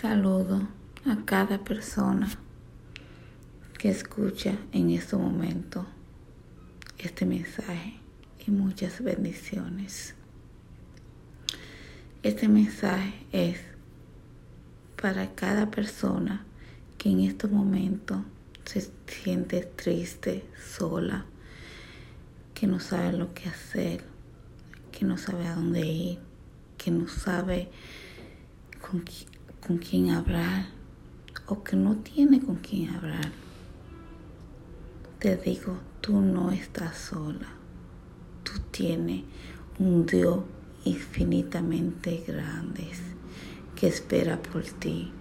Saludo a cada persona que escucha en este momento este mensaje y muchas bendiciones. Este mensaje es para cada persona que en este momento se siente triste, sola, que no sabe lo que hacer, que no sabe a dónde ir, que no sabe con, con quién hablar o que no tiene con quién hablar. Te digo, tú no estás sola. Tú tienes un Dios infinitamente grande que espera por ti.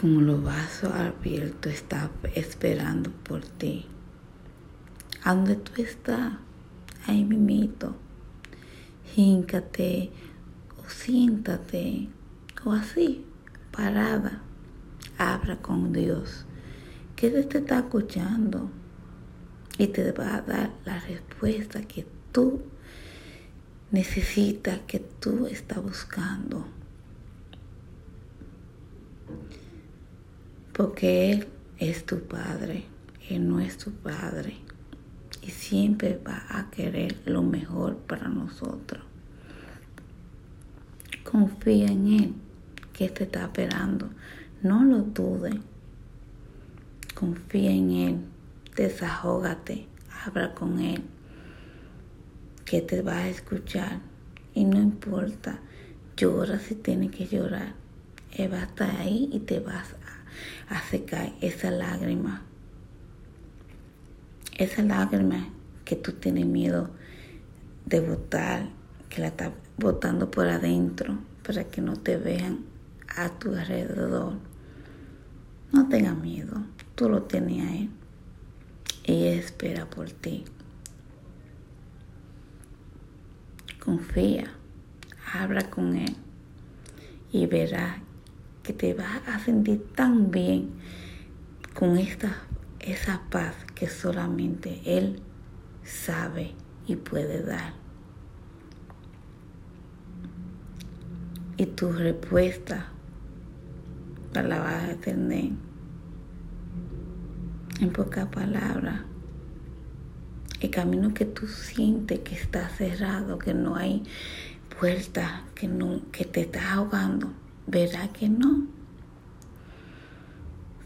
Como los vasos abiertos está esperando por ti. ¿A dónde tú estás? Ahí mimito. Híncate siéntate o así, parada. Habla con Dios, que Él te está escuchando y te va a dar la respuesta que tú necesitas, que tú estás buscando. Porque Él es tu Padre, Él no es tu Padre. Y siempre va a querer lo mejor para nosotros. Confía en Él, que te está esperando. No lo dudes. Confía en Él. Desahógate. Habla con Él. Que te va a escuchar. Y no importa. Llora si tienes que llorar. Él va a estar ahí y te vas a, secar esa lágrima. Esa lágrima que tú tienes miedo de botar, que la estás botando por adentro para que no te vean a tu alrededor. No tengas miedo, tú lo tienes ahí. Ella espera por ti. Confía, habla con él y verás que te vas a sentir tan bien con esta, esa paz que solamente él sabe y puede dar. Y tu respuesta la vas a tener en pocas palabras. El camino que tú sientes que está cerrado, que no hay puerta, que, no, que te está ahogando, verá que no.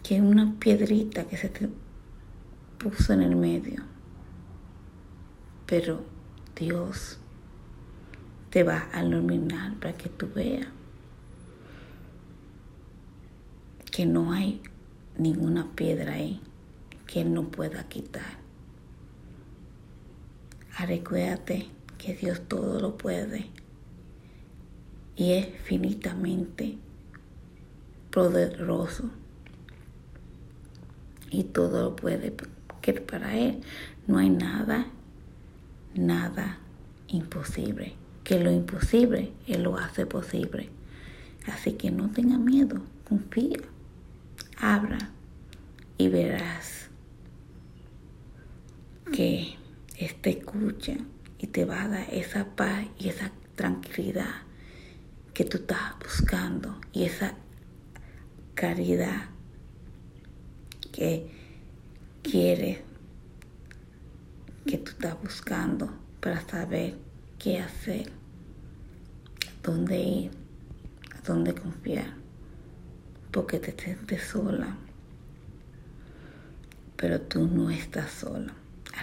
Que una piedrita que se te puso en el medio. Pero Dios te va a iluminar para que tú veas que no hay ninguna piedra ahí que no pueda quitar. Recuérdate que Dios todo lo puede y es finitamente poderoso y todo lo puede, que para Él no hay nada, nada imposible. Que lo imposible Él lo hace posible. Así que no tenga miedo, confía, abra y verás que este escucha y te va a dar esa paz y esa tranquilidad que tú estás buscando y esa caridad que quieres que tú estás buscando para saber qué hacer, dónde ir, a dónde confiar, porque te sientes sola, pero tú no estás sola.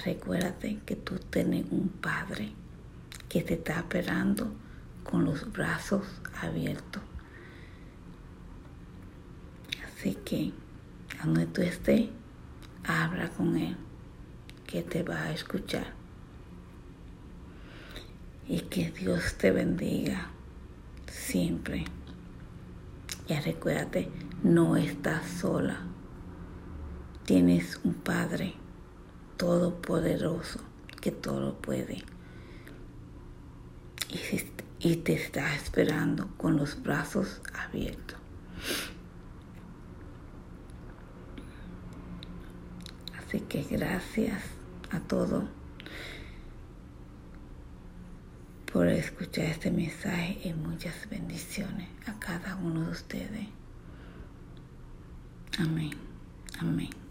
Recuérdate que tú tienes un Padre que te está esperando con los brazos abiertos. Así que, a donde tú estés, habla con Él, que te va a escuchar. Y que Dios te bendiga siempre. Y recuérdate, no estás sola. Tienes un Padre todopoderoso que todo puede. Y, te está esperando con los brazos abiertos. Así que gracias a todos por escuchar este mensaje y muchas bendiciones a cada uno de ustedes. Amén. Amén.